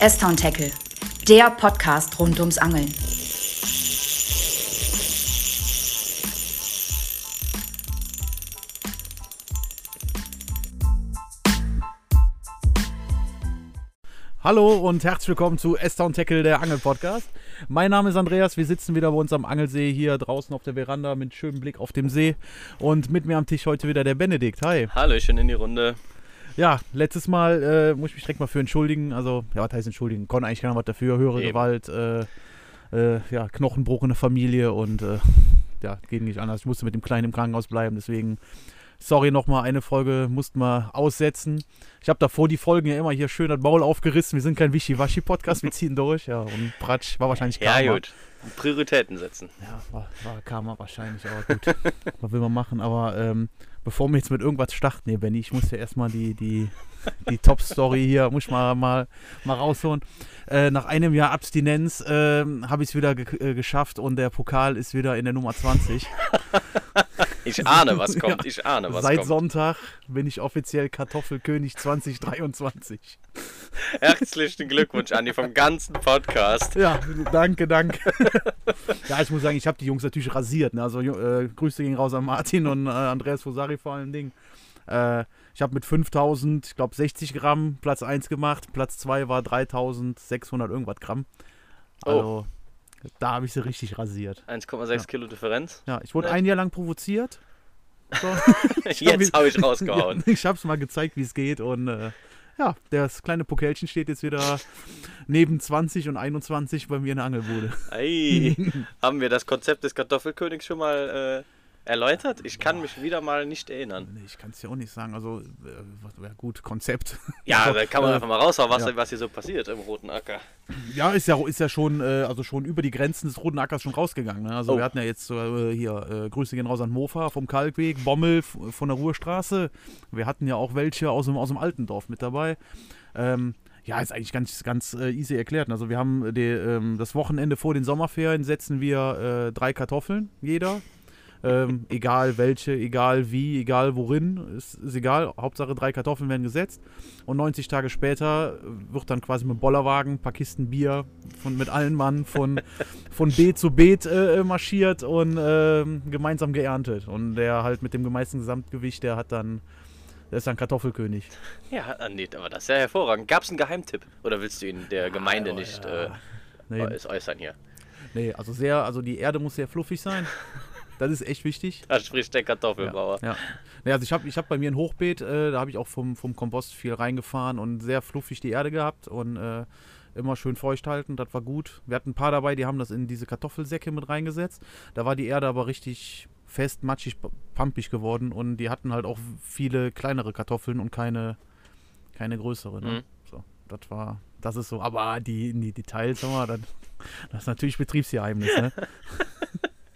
S-Town Tackle, der Podcast rund ums Angeln. Hallo und herzlich willkommen zu S-Town Tackle, der Angel-Podcast. Mein Name ist Andreas, wir sitzen wieder bei uns am Angelsee hier draußen auf der Veranda mit schönem Blick auf dem See. Und mit mir am Tisch heute wieder der Benedikt. Hi. Hallöchen in die Runde. Ja, letztes Mal äh, muss ich mich direkt mal für entschuldigen. Also, ja, was heißt entschuldigen? Konnte eigentlich keiner was dafür. Höhere Eben. Gewalt, äh, äh, ja, Knochenbruch in der Familie und äh, ja, geht nicht anders. Ich musste mit dem Kleinen im Krankenhaus bleiben, deswegen. Sorry nochmal, eine Folge mussten wir aussetzen. Ich habe davor die Folgen ja immer hier schön das Maul aufgerissen. Wir sind kein Wischiwaschi-Podcast, wir ziehen durch. Ja, und Pratsch war wahrscheinlich Karma. Ja, gut. Prioritäten setzen. Ja, war, war Karma wahrscheinlich, aber gut. Was will man machen? Aber ähm, bevor wir jetzt mit irgendwas starten, hier, Benny, ich muss ja erstmal die, die, die Top-Story hier, muss ich mal, mal, mal rausholen. Äh, nach einem Jahr Abstinenz ähm, habe ich es wieder ge äh, geschafft und der Pokal ist wieder in der Nummer 20. Ich ahne, was kommt. Ja. Ich ahne, was Seit kommt. Sonntag bin ich offiziell Kartoffelkönig 2023. Herzlichen Glückwunsch, Andi, vom ganzen Podcast. Ja, danke, danke. ja, ich muss sagen, ich habe die Jungs natürlich rasiert. Ne? Also äh, Grüße gehen raus an Martin und äh, Andreas Fosari vor allen Dingen. Äh, ich habe mit 5000, ich glaube 60 Gramm Platz 1 gemacht. Platz 2 war 3600 irgendwas Gramm. Also da habe ich sie richtig rasiert. 1,6 Ja. Kilo Differenz. Ja, ich wurde Ne? ein Jahr lang provoziert. So. Jetzt habe ich rausgehauen. Ja, ich habe es mal gezeigt, wie es geht und äh, ja, das kleine Pokelchen steht jetzt wieder neben 20 und 21 bei mir in der Angelbude. Ei, haben wir das Konzept des Kartoffelkönigs schon mal äh, erläutert? Ich kann mich wieder mal nicht erinnern. Nee, ich kann es ja auch nicht sagen. Also, äh, gut, Konzept. Ja, da kann man äh, einfach mal raushauen, was, ja. was hier so passiert im Roten Acker. Ja, ist ja, ist ja schon, äh, also schon über die Grenzen des Roten Ackers schon rausgegangen. Ne? Also Oh. wir hatten ja jetzt äh, hier, äh, Grüße gehen raus an Mofa vom Kalkweg, Bommel von der Ruhrstraße. Wir hatten ja auch welche aus dem, aus dem Altendorf mit dabei. Ähm, ja, ist eigentlich ganz, ganz äh, easy erklärt. Also wir haben die, ähm, das Wochenende vor den Sommerferien setzen wir äh, drei Kartoffeln, jeder. Ähm, egal welche, egal wie, egal worin, ist, ist egal. Hauptsache drei Kartoffeln werden gesetzt. Und 90 Tage später wird dann quasi mit Bollerwagen ein paar Kisten Bier von, mit allen Mann von, von Beet zu Beet äh, marschiert und ähm, gemeinsam geerntet. Und der halt mit dem gemeisten Gesamtgewicht, der hat dann, der ist dann Kartoffelkönig. Ja, Andi, aber das ist ja hervorragend. Gab es einen Geheimtipp? Oder willst du ihn der Gemeinde aber nicht ja. äh, Nee, äu- äußern hier? nee, also sehr, also die Erde muss sehr fluffig sein. Das ist echt wichtig. Da spricht der Kartoffelbauer. Ja. Nee, also ich habe ich hab bei mir ein Hochbeet, äh, da habe ich auch vom, vom Kompost viel reingefahren und sehr fluffig die Erde gehabt und äh, immer schön feucht halten, das war gut. Wir hatten ein paar dabei, die haben das in diese Kartoffelsäcke mit reingesetzt. Da war die Erde aber richtig fest, matschig, p- pampig geworden und die hatten halt auch viele kleinere Kartoffeln und keine, keine größere. Ne? Mhm. So, das war, das ist so, aber die, die Details, sag mal, das, das ist natürlich Betriebsgeheimnis, ne?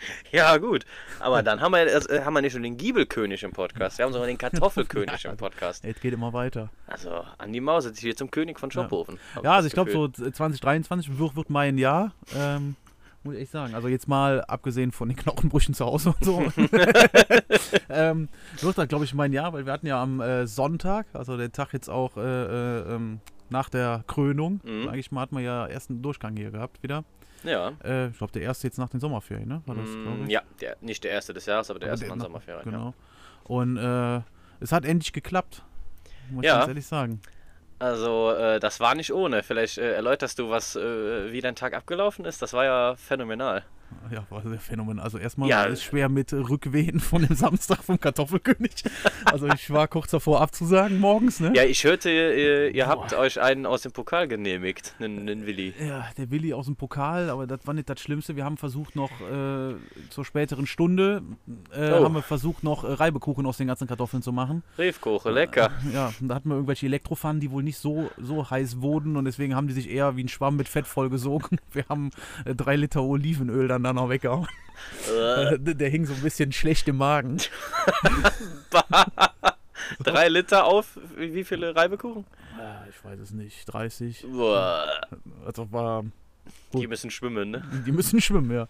Ja, gut. Aber dann haben wir, äh, haben wir nicht nur den Giebelkönig im Podcast, wir haben sogar den Kartoffelkönig im Podcast. Es geht immer weiter. Also, Andi Maus ist hier zum König von Schophofen. hab Ja, also ich glaube, so Gefühl. 2023 wird, wird mein Jahr. Ähm, muss ich echt sagen. Also jetzt mal abgesehen von den Knochenbrüchen zu Hause und so. ähm, wird da, glaube ich, mein Jahr, weil wir hatten ja am äh, Sonntag, also den Tag jetzt auch äh, äh, ähm, nach der Krönung, Mhm. sag ich mal, hat man ja ersten Durchgang hier gehabt wieder. Ja. Äh, ich glaube, der erste jetzt nach den Sommerferien, ne? War das, Mm, ich? ja, der, nicht der erste des Jahres, aber der Aber erste der von noch- Sommerferien. Ja. Genau. Und äh, es hat endlich geklappt. Muss ich Ja. ganz ehrlich sagen. Also, äh, das war nicht ohne. Vielleicht äh, erläuterst du, was, äh, wie dein Tag abgelaufen ist. Das war ja phänomenal. Ja, war sehr phänomenal. Also erstmal Ja. es schwer mit äh, Rückwehen von dem Samstag vom Kartoffelkönig. Also ich war kurz davor abzusagen morgens, ne? Ja, ich hörte, ihr, ihr habt euch einen aus dem Pokal genehmigt, einen, einen Willi. Ja, der Willi aus dem Pokal, aber das war nicht das Schlimmste. Wir haben versucht noch äh, zur späteren Stunde, äh, Oh. haben wir versucht noch äh, Reibekuchen aus den ganzen Kartoffeln zu machen. Riefkoche, lecker. Ja, und da hatten wir irgendwelche Elektropfannen, die wohl nicht so, so heiß wurden und deswegen haben die sich eher wie ein Schwamm mit Fett vollgesogen. Wir haben äh, drei Liter Olivenöl dann da noch weggehauen. Äh, der, hing so ein bisschen schlecht im Magen. drei Liter auf, wie, viele Reibekuchen? Ich weiß es nicht, 30. Boah, Also war die müssen schwimmen, ne? Die müssen schwimmen, ja.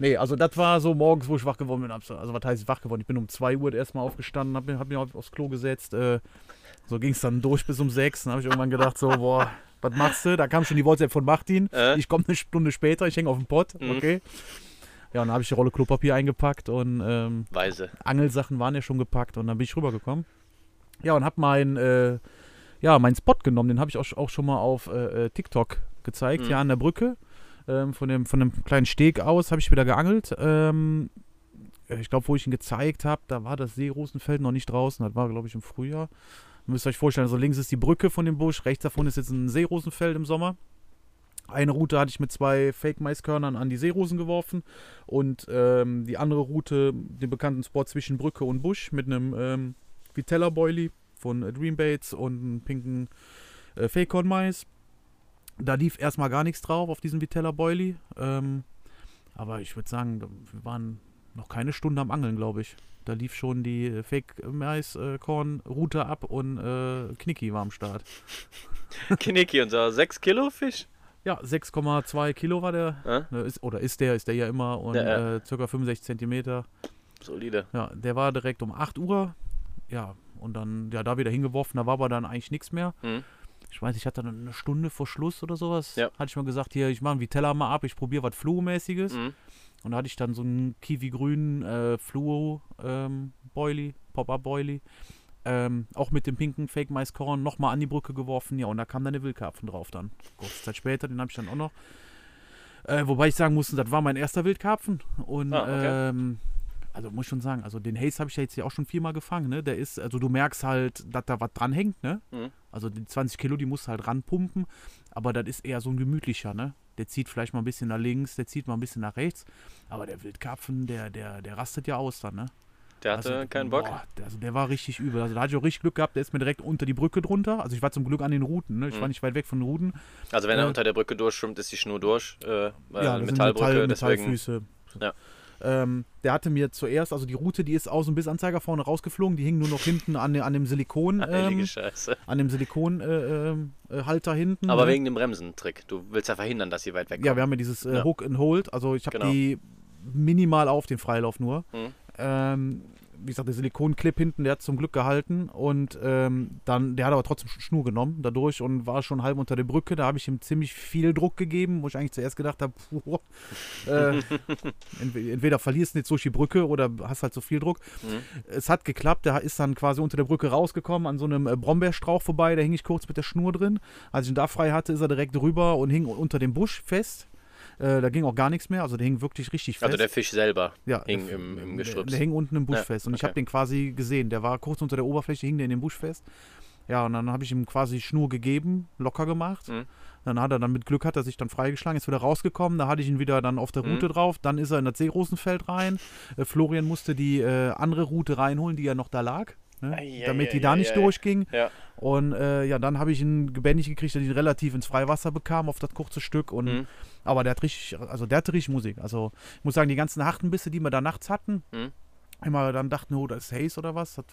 Nee, also das war so morgens, wo ich wach geworden bin. Also was heißt wach geworden? Ich bin um 2 Uhr erstmal aufgestanden, hab, mir- hab mich auf- aufs Klo gesetzt. Äh, so ging es dann durch bis um 6. Dann habe ich irgendwann gedacht, so, boah, was machst du? Da kam schon die WhatsApp von Martin. Äh? Ich komme eine Stunde später, ich hänge auf dem Pott, Mhm. okay. Ja, und dann habe ich die Rolle Klopapier eingepackt und ähm, Weise. Angelsachen waren ja schon gepackt und dann bin ich rübergekommen. Ja, und habe meinen äh, ja, meinen Spot genommen. Den habe ich auch, auch schon mal auf äh, äh, TikTok gezeigt, Mhm. ja, an der Brücke. Ähm, von, dem, von dem kleinen Steg aus habe ich wieder geangelt. Ähm, äh, ich glaube, wo ich ihn gezeigt habe, da war das Seerosenfeld noch nicht draußen. Das war, glaube ich, im Frühjahr. Ihr müsst euch vorstellen, also links ist die Brücke von dem Busch, rechts davon ist jetzt ein Seerosenfeld im Sommer. Eine Route hatte ich mit zwei Fake-Maiskörnern an die Seerosen geworfen und ähm, die andere Route, den bekannten Spot zwischen Brücke und Busch mit einem ähm, Vitella Boilie von äh, Dreambaits und einem pinken äh, Fake-Corn-Mais. Da lief erstmal gar nichts drauf auf diesen Vitella Boilie. Ähm, aber ich würde sagen, wir waren noch keine Stunde am Angeln, glaube ich. Da lief schon die äh, Fake-Mais-Korn-Route ab und äh, Knicki war am Start. Kineki, unser 6 Kilo Fisch. Ja, 6,2 Kilo war der. Äh? Ist, oder ist der, ist der ja immer und Ja, äh, circa 65 Zentimeter. Solide. Ja, der war direkt um 8 Uhr. Ja, und dann, ja, da wieder hingeworfen, da war aber dann eigentlich nichts mehr. Mhm. Ich weiß, ich hatte dann eine Stunde vor Schluss oder sowas. Ja. Hatte ich mal gesagt, hier, ich mache einen Vitella mal ab, ich probiere was Fluo-mäßiges. Mhm. Und da hatte ich dann so einen Kiwi-grünen äh, Fluo-Boilie, Pop-Up-Boilie. Ähm, auch mit dem pinken Fake-Maiskorn nochmal an die Brücke geworfen. Ja, und da kam dann eine Wildkarpfen drauf dann. Kurze Zeit später, den habe ich dann auch noch. Äh, wobei ich sagen musste, das war mein erster Wildkarpfen. Und Ah, okay. ähm, also muss ich schon sagen, also den Haze habe ich ja jetzt hier auch schon viermal gefangen, ne? Der ist, also du merkst halt, dass da was dran hängt, ne? Mhm. Also die 20 Kilo, die musst du halt ranpumpen, aber das ist eher so ein gemütlicher, ne? Der zieht vielleicht mal ein bisschen nach links, der zieht mal ein bisschen nach rechts, aber der Wildkarpfen, der, der, der rastet ja aus dann, ne? Der hatte Also, keinen Bock. Boah, der, also der war richtig übel. Also da hatte ich auch richtig Glück gehabt, der ist mir direkt unter die Brücke drunter. Also ich war zum Glück an den Routen, ne? Ich Mhm. war nicht weit weg von den Routen. Also wenn er äh, unter der Brücke durchschwimmt, ist die Schnur durch. Äh, äh, ja, sind Metallbrücke, Metall, deswegen. Metallfüße. Ja. Ähm, der hatte mir zuerst, also die Route, die ist außen bis Anzeiger vorne rausgeflogen, die hing nur noch hinten an, an dem Silikon, ähm, an dem Silikonhalter äh, äh, Halter hinten. Aber ne? wegen dem Bremsentrick. Du willst ja verhindern, dass sie weit weg Ja, wir haben ja dieses äh, Ja. Hook and Hold. Also ich habe Genau. die minimal auf den Freilauf nur. Mhm. Ähm, wie gesagt, der Silikonclip hinten, der hat zum Glück gehalten und ähm, dann, der hat aber trotzdem Schnur genommen dadurch und war schon halb unter der Brücke. Da habe ich ihm ziemlich viel Druck gegeben, wo ich eigentlich zuerst gedacht habe, äh, entweder, entweder verlierst du jetzt durch die Brücke oder hast halt so viel Druck. Mhm. Es hat geklappt, der ist dann quasi unter der Brücke rausgekommen, an so einem äh, Brombeerstrauch vorbei, da hing ich kurz mit der Schnur drin. Als ich ihn da frei hatte, ist er direkt rüber und hing unter dem Busch fest. Äh, da ging auch gar nichts mehr, also der hing wirklich richtig fest. Also der Fisch selber ja, hing der- im, im Gestrüpp. der hing unten im Busch Ja, fest und ich okay. habe den quasi gesehen. Der war kurz unter der Oberfläche, hing der in dem Busch fest. Ja, und dann habe ich ihm quasi Schnur gegeben, locker gemacht. Mhm. Dann hat er dann mit Glück hat er sich dann freigeschlagen, ist wieder rausgekommen. Da hatte ich ihn wieder dann auf der Mhm. Route drauf. Dann ist er in das Seerosenfeld rein. Äh, Florian musste die äh, andere Route reinholen, die ja noch da lag. Ne? Ei, damit die ei, da nicht durchging. Ja. Und äh, ja, dann habe ich ihn gebändigt gekriegt, dass ich ihn relativ ins Freiwasser bekam auf das kurze Stück. Und, Mhm. Aber der hat richtig, also der hatte richtig Musik. Also ich muss sagen, die ganzen Hachtenbisse, die wir da nachts hatten, Mhm. immer dann dachten, oh, das ist Haze oder was. Das,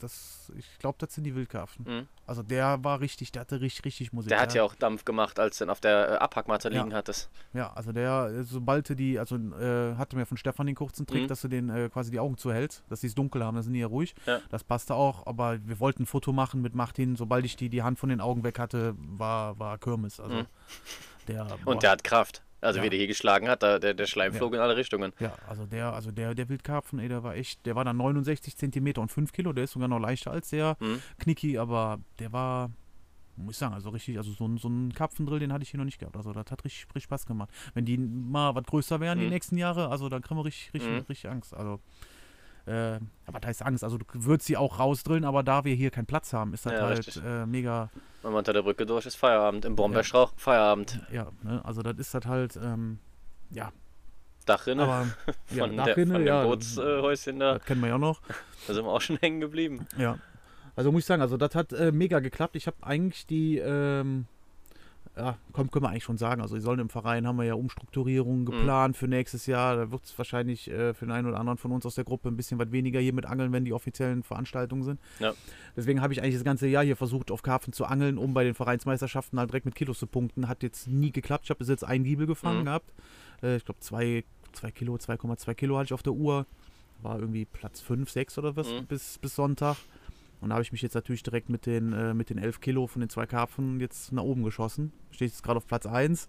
das, ich glaube, das sind die Wildkarpfen. Mhm. Also der war richtig, der hatte richtig, richtig Musik. Der hat ja auch Dampf gemacht, als du ihn auf der äh, Abhackmatte Ja. liegen hattest. Ja, also der, äh, sobald du die, also äh, hatte mir von Stefan den kurzen Trick, Mhm. dass du den äh, quasi die Augen zuhältst, dass sie es dunkel haben, dann sind die ja ruhig. Ja. Das passte auch, aber wir wollten ein Foto machen mit Martin. Sobald ich die, die Hand von den Augen weg hatte, war, war Kirmes. Also Mhm. Der, boah, Und der hat Kraft. Also Ja. wie der hier geschlagen hat, der, der Schleim Ja. flog in alle Richtungen. Ja, also der, also der, der Wildkarpfen, ey, der war echt, der war dann 69 Zentimeter und 5 Kilo, der ist sogar noch leichter als der Mhm. Knicki, aber der war, muss ich sagen, also richtig, also so, ein- so einen Karpfendrill, den hatte ich hier noch nicht gehabt. Also das hat richtig, richtig Spaß gemacht. Wenn die mal was größer wären die Mhm. nächsten Jahre, also dann kriegen wir richtig, richtig, Mhm. richtig Angst. Also, äh, aber da heißt Angst, also du würdest sie auch rausdrillen, aber da wir hier keinen Platz haben, ist das Ja, halt äh, mega, Wenn man unter der Brücke durch ist, Feierabend. Im Brombeerstrauch, Feierabend. ja, ne? also das ist das halt, ähm, ja, Dachrinne aber ja, von, der, Dachrinne, von dem ja, Bootshäuschen da. das kennen wir ja noch. Da sind wir auch schon hängen geblieben. Ja. Also muss ich sagen, also das hat äh, mega geklappt. Ich habe eigentlich die, ähm, ja, komm, können wir eigentlich schon sagen. Also, die sollen im Verein haben wir ja Mhm. Umstrukturierungen geplant für nächstes Jahr. Da wird es wahrscheinlich äh, für den einen oder anderen von uns aus der Gruppe ein bisschen was weniger hier mit Angeln, wenn die offiziellen Veranstaltungen sind. Ja. Deswegen habe ich eigentlich das ganze Jahr hier versucht, auf Karpfen zu angeln, um bei den Vereinsmeisterschaften halt direkt mit Kilos zu punkten. Hat jetzt nie geklappt. Ich habe bis jetzt einen Giebel gefangen Mhm. gehabt. Äh, ich glaube, zwei, zwei Kilo, 2,2 Kilo hatte ich auf der Uhr. War irgendwie Platz 5, 6 oder was Mhm. bis, bis Sonntag. Und da habe ich mich jetzt natürlich direkt mit den, äh, mit den 11 Kilo von den zwei Karpfen jetzt nach oben geschossen. Stehe jetzt gerade auf Platz 1.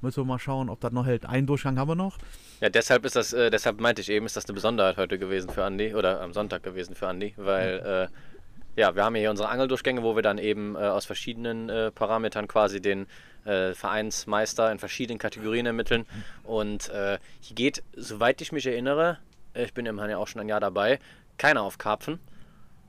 Müssen wir mal schauen, ob das noch hält. Einen Durchgang haben wir noch. Ja, deshalb ist das, äh, deshalb meinte ich eben, ist das eine Besonderheit heute gewesen für Andi oder am Sonntag gewesen für Andi, weil äh, ja, wir haben hier unsere Angeldurchgänge, wo wir dann eben äh, aus verschiedenen äh, Parametern quasi den äh, Vereinsmeister in verschiedenen Kategorien ermitteln. Und äh, hier geht, soweit ich mich erinnere, ich bin immerhin ja auch schon ein Jahr dabei, keiner auf Karpfen,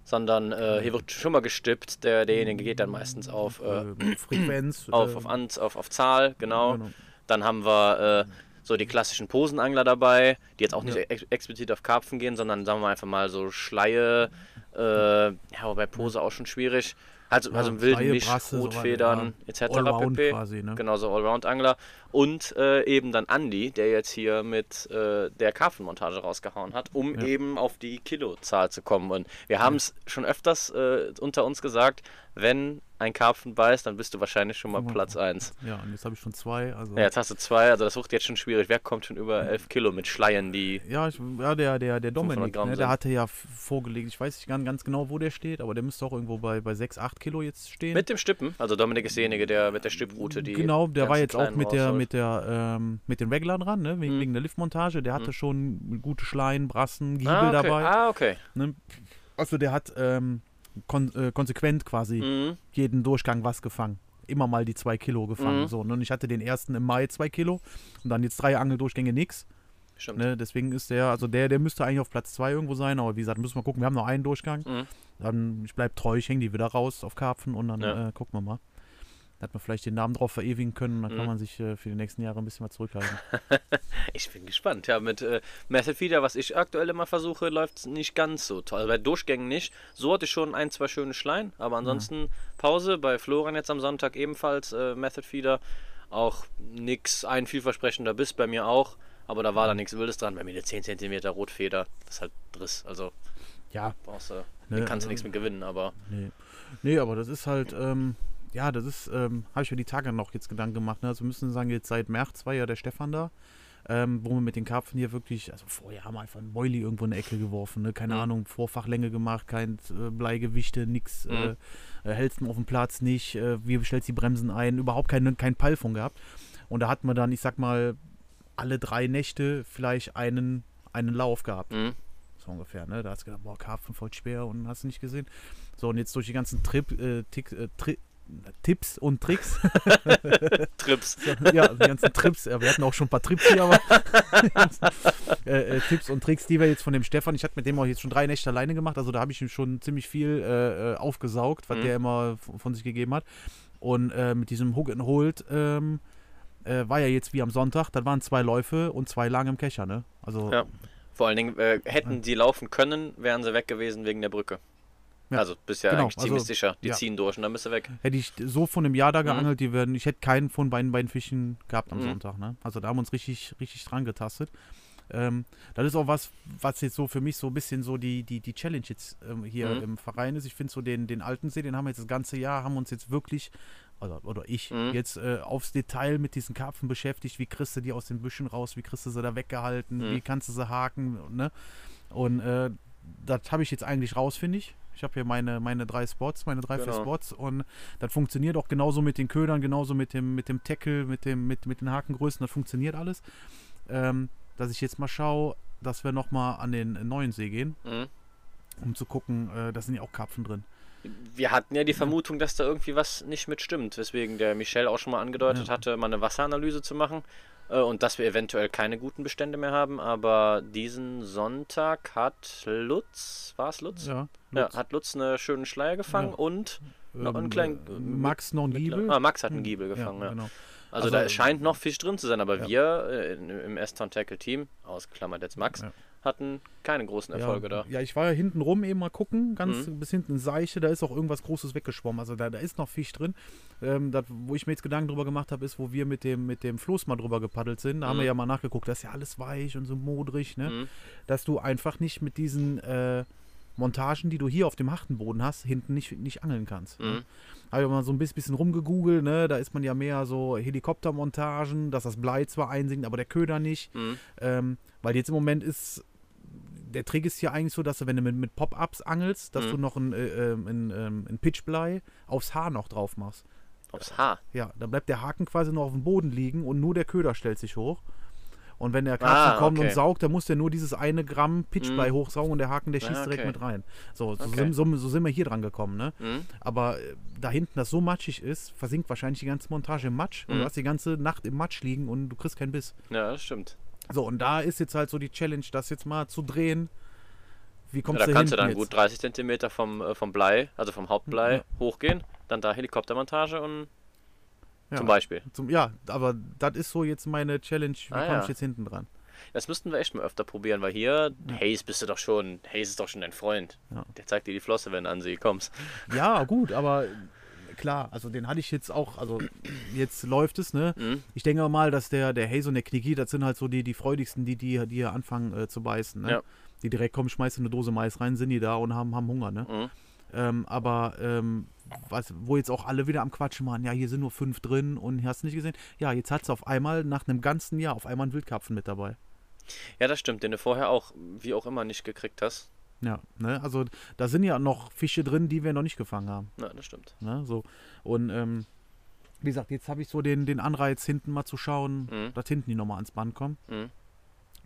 sondern äh, hier wird schon mal gestippt. Der, derjenige geht dann meistens auf, äh, Äh, Frequenz. auf, auf, Anz, auf, auf Zahl, genau. Genau. Dann haben wir äh, so die klassischen Posenangler dabei, die jetzt auch nicht Ja. ex explizit auf Karpfen gehen, sondern sagen wir einfach mal so Schleie, äh, ja, wobei Pose auch schon schwierig. Also, Ja, also wilden Misch, Brasse, so Rotfedern weiter, etc. Allround pp. quasi, ne? Genau, so Allround-Angler. Und äh, eben dann Andy, der jetzt hier mit äh, der Karpfenmontage rausgehauen hat, um Ja. eben auf die Kilozahl zu kommen. Und wir haben es schon öfters äh, unter uns gesagt, wenn ein Karpfen beißt, dann bist du wahrscheinlich schon mal. Platz 1. Ja, und jetzt habe ich schon zwei. Also, Ja, jetzt hast du zwei, also das wird jetzt schon schwierig. Wer kommt schon über 11 Kilo mit Schleien, die. Ja, ich, ja der, der, der 500 Dominik, ne, der hatte ja vorgelegt, ich weiß nicht ganz, genau, wo der steht, aber der müsste auch irgendwo bei, bei 6, 8 Kilo jetzt stehen. Mit dem Stippen, also Dominik ist derjenige, der mit der Stipproute die. genau, der war jetzt auch mit der, mit der, ähm, mit den Regular dran, ne, wegen, Mhm. wegen der Liftmontage. Der hatte Mhm. schon gute Schleien, Brassen, Giebel ah, okay. dabei. Ah, okay. Ne? Also der hat ähm, kon äh, konsequent quasi Mhm. jeden Durchgang was gefangen. Immer mal die zwei Kilo gefangen. Mhm. So, ne? Und ich hatte den ersten im Mai zwei Kilo und dann jetzt drei Angeldurchgänge nix. Stimmt. Ne? Deswegen ist der, also der, der müsste eigentlich auf Platz zwei irgendwo sein, aber wie gesagt, müssen wir gucken, wir haben noch einen Durchgang. Mhm. Dann, ich bleib treu, ich hänge die wieder raus auf Karpfen und dann Ja. äh, gucken wir mal. Da hat man vielleicht den Namen drauf verewigen können, dann kann Mhm. man sich äh, für die nächsten Jahre ein bisschen was zurückhalten. Ich bin gespannt. Ja, mit äh, Method Feeder, was ich aktuell immer versuche, läuft es nicht ganz so toll. Bei Durchgängen nicht. So hatte ich schon ein, zwei schöne Schleien, aber ansonsten Pause. Bei Florian jetzt am Sonntag ebenfalls äh, Method Feeder. Auch nix, ein vielversprechender Biss bei mir auch. Aber da war da nichts Wildes dran. Bei mir eine 10 cm Rotfeder. Das ist halt Driss. Also ja, brauchst du, Ne, kannst du nichts mit gewinnen, aber. Nee. Nee, aber das ist halt, ähm, ja, das ist, ähm, habe ich mir die Tage noch jetzt Gedanken gemacht. Ne? Also wir müssen sagen, jetzt seit März war ja der Stefan da, ähm, wo wir mit den Karpfen hier wirklich, also vorher haben wir einfach ein Mäuli irgendwo in die Ecke geworfen, ne? keine Mhm. Ahnung, Vorfachlänge gemacht, kein äh, Bleigewichte, nix, Mhm. äh, äh, hältst ihn auf dem Platz nicht, äh, wie stellst die Bremsen ein, überhaupt keinen kein von gehabt. Und da hatten wir dann, ich sag mal, alle drei Nächte vielleicht einen, einen Lauf gehabt Mhm. so ungefähr, ne? Da hast du gedacht, boah, Karpfen voll schwer und hast du nicht gesehen. So, und jetzt durch die ganzen Trip, äh, Tick, äh, Tri Tipps und Tricks, Trips. ja, die ganzen Trips, wir hatten auch schon ein paar Trips hier, aber äh, äh, Tipps und Tricks, die wir jetzt von dem Stefan, ich hatte mit dem auch jetzt schon drei Nächte alleine gemacht, also da habe ich ihm schon ziemlich viel äh, äh, aufgesaugt, was Mhm. der immer von sich gegeben hat. Und äh, mit diesem Hook and Hold ähm, äh, war ja jetzt wie am Sonntag, das waren zwei Läufe und zwei lang im Kescher, ne? Also Ja. Vor allen Dingen, äh, hätten sie laufen können, wären sie weg gewesen wegen der Brücke. Ja, Also bist ja genau, eigentlich ziemlich also, sicher. Die ja. ziehen durch und dann bist du weg. Hätte ich so von einem Jahr da Mhm. geangelt, die werden, ich hätte keinen von beiden, beiden Fischen gehabt am Mhm. Sonntag. Ne? Also da haben wir uns richtig, richtig dran getastet. Ähm, das ist auch was, was jetzt so für mich so ein bisschen so die, die, die Challenge jetzt ähm, hier Mhm. im Verein ist. Ich finde so den, den alten See, den haben wir jetzt das ganze Jahr, haben uns jetzt wirklich, oder, oder ich, Mhm. jetzt äh, aufs Detail mit diesen Karpfen beschäftigt. Wie kriegst du die aus den Büschen raus? Wie kriegst du sie da weggehalten? Mhm. Wie kannst du sie haken? Ne? Und äh, das habe ich jetzt eigentlich raus, finde ich. Ich habe hier meine, meine drei Spots, meine drei, vier Genau. Spots und das funktioniert auch genauso mit den Ködern, genauso mit dem, mit dem Tackle, mit, dem, mit, mit den Hakengrößen, das funktioniert alles. Ähm, dass ich jetzt mal schaue, dass wir nochmal an den neuen See gehen, Mhm. um zu gucken, äh, da sind ja auch Karpfen drin. Wir hatten ja die Vermutung, dass da irgendwie was nicht mit stimmt, weswegen der Michel auch schon mal angedeutet Ja. hatte, mal eine Wasseranalyse zu machen äh, und dass wir eventuell keine guten Bestände mehr haben. Aber diesen Sonntag hat Lutz, war es Lutz? Ja, Ja, Lutz. hat Lutz eine schöne Schleier gefangen Ja. und noch einen Ähm, kleinen- äh, Max noch ein Giebel. ah, Max hat einen Hm, Giebel gefangen. Ja, genau. Also, Also, da scheint noch Fisch drin zu sein, aber ja. wir äh, im S-Town Tackle Team, ausgeklammert jetzt Max, Ja. Hatten keine großen Erfolge ja, da. Ja, ich war ja hinten rum eben mal gucken, ganz Mhm. bis hinten in Seiche, da ist auch irgendwas Großes weggeschwommen. Also da, da ist noch Fisch drin. Ähm, das, wo ich mir jetzt Gedanken drüber gemacht habe, ist, wo wir mit dem, mit dem Floß mal drüber gepaddelt sind. Da haben Mhm. wir ja mal nachgeguckt, das ist ja alles weich und so modrig, ne? Mhm. Dass du einfach nicht mit diesen äh, Montagen, die du hier auf dem Hachtenboden hast, hinten nicht, nicht angeln kannst. Ne? Mhm. Habe ich mal so ein bisschen, bisschen rumgegoogelt, ne? Da ist man ja mehr so Helikoptermontagen, dass das Blei zwar einsinkt, aber der Köder nicht. Mhm. Ähm, weil jetzt im Moment ist der Trick ist hier eigentlich so, dass du, wenn du mit, mit Pop-Ups angelst, dass Mhm. du noch ein, äh, ähm, ein, ähm, ein Pitchblei aufs Haar noch drauf machst. Aufs Haar. Ja, dann bleibt der Haken quasi noch auf dem Boden liegen und nur der Köder stellt sich hoch. Und wenn der Karpfen Ah, kommt okay. und saugt, dann muss der nur dieses eine Gramm Pitchblei Mhm. hochsaugen und der Haken, der Ah, schießt direkt okay. mit rein. So, so, Okay. sind, so, so sind wir hier dran gekommen, ne? Mhm. Aber äh, da hinten das so matschig ist, versinkt wahrscheinlich die ganze Montage im Matsch und Mhm. du hast die ganze Nacht im Matsch liegen und du kriegst keinen Biss. Ja, das stimmt. So, und da ist jetzt halt so die Challenge, das jetzt mal zu drehen. Wie Ja, kommst da du kannst du dann jetzt? gut 30 Zentimeter vom, äh, vom Blei, also vom Hauptblei, Ja. hochgehen, dann da Helikoptermontage und Ja. zum Beispiel. Zum, ja, aber das ist so jetzt meine Challenge. Wie Ah, komme ja. ich jetzt hinten dran? Das müssten wir echt mal öfter probieren, weil hier, Hayes bist du doch schon, Hayes ist doch schon dein Freund. Ja. Der zeigt dir die Flosse, wenn du an sie kommst. Ja, gut, aber klar, also den hatte ich jetzt auch, also jetzt läuft es, ne? Mhm. Ich denke mal, dass der, der Haze und der Kniggi, das sind halt so die, die freudigsten, die, die, die hier anfangen äh, zu beißen, ne? Ja. Die direkt kommen, schmeißen eine Dose Mais rein, sind die da und haben, haben Hunger, ne? Mhm. Ähm, aber ähm, was, wo jetzt auch alle wieder am Quatschen waren, ja, hier sind nur fünf drin und hast du nicht gesehen? Ja, jetzt hat es auf einmal nach einem ganzen Jahr auf einmal einen Wildkarpfen mit dabei. Ja, das stimmt, den du vorher auch, wie auch immer, nicht gekriegt hast. Ja, ne? Also da sind ja noch Fische drin, die wir noch nicht gefangen haben. Ja, das stimmt. Ne? So. Und ähm, wie gesagt, jetzt habe ich so den, den Anreiz, hinten mal zu schauen, Mhm. dass hinten die nochmal ans Band kommen. Mhm.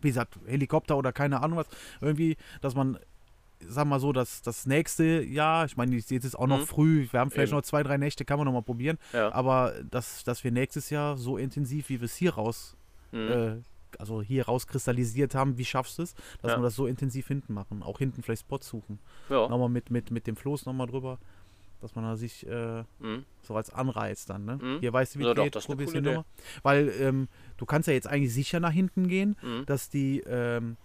Wie gesagt, Helikopter oder keine Ahnung was. Irgendwie, dass man, sag mal so, dass das nächste Jahr, ich meine, jetzt ist auch noch Mhm. früh, wir haben vielleicht Eben. noch zwei, drei Nächte, kann man nochmal probieren. Ja. Aber dass, dass wir nächstes Jahr so intensiv, wie wir es hier raus, Mhm. äh, also hier rauskristallisiert haben, wie schaffst du es, dass Ja. wir das so intensiv hinten machen. Auch hinten vielleicht Spots suchen. ja. Nochmal mit, mit, mit dem Floß nochmal drüber. Dass man da sich äh, Mhm. so als Anreiz dann, ne? Mhm. Hier weißt du, wie Ja, es doch, geht, eine probierst Idee. Nummer. Weil ähm, du kannst ja jetzt eigentlich sicher nach hinten gehen, Mhm. dass die, ähm,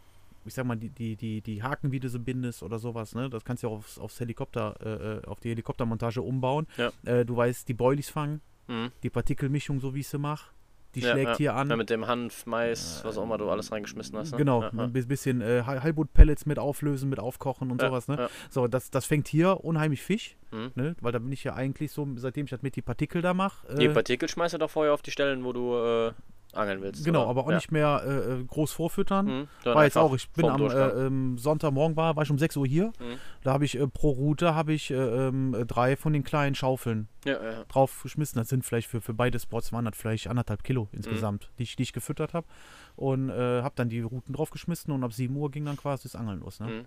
ich sag mal, die, die, die, die Haken, wie du sie bindest oder sowas, ne? Das kannst du ja aufs, aufs Helikopter, äh, äh, auf die Helikoptermontage umbauen. Ja. Äh, du weißt, die Boilies fangen, Mhm. die Partikelmischung, so wie ich sie mache, die Ja, schlägt ja. hier an. Ja, mit dem Hanf, Mais, was auch immer du alles reingeschmissen hast. Ne? Genau, ein bi- bisschen äh, Hal- Halbut-Pellets mit auflösen, mit aufkochen und sowas, ne? So, das, das fängt hier unheimlich Fisch, Mhm. ne? Weil da bin ich ja eigentlich so, seitdem ich das mit die Partikel da mache. Die Partikel schmeißt du doch vorher auf die Stellen, wo du äh, angeln willst. Genau, oder? aber auch ja. nicht mehr äh, äh, groß vorfüttern. Mhm. War jetzt auch, ich bin am äh, ähm, Sonntagmorgen war, war ich um 6 Uhr hier. Mhm. Da habe ich äh, pro Route habe ich äh, ähm, äh, drei von den kleinen Schaufeln ja, ja. drauf geschmissen. Das sind vielleicht für, für beide Spots waren das vielleicht anderthalb Kilo Mhm. insgesamt, die, ich, die ich gefüttert habe. Und äh, habe dann die Routen drauf geschmissen und ab 7 Uhr ging dann quasi das Angeln los. Ne? Mhm.